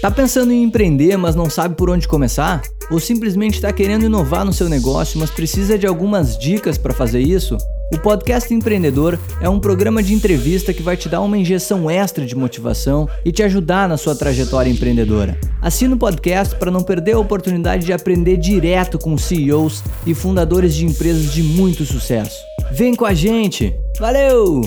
Tá pensando em empreender, mas não sabe por onde começar? Ou simplesmente está querendo inovar no seu negócio, mas precisa de algumas dicas para fazer isso? O Podcast Empreendedor é um programa de entrevista que vai te dar uma injeção extra de motivação e te ajudar na sua trajetória empreendedora. Assina o podcast para não perder a oportunidade de aprender direto com CEOs e fundadores de empresas de muito sucesso. Vem com a gente! Valeu!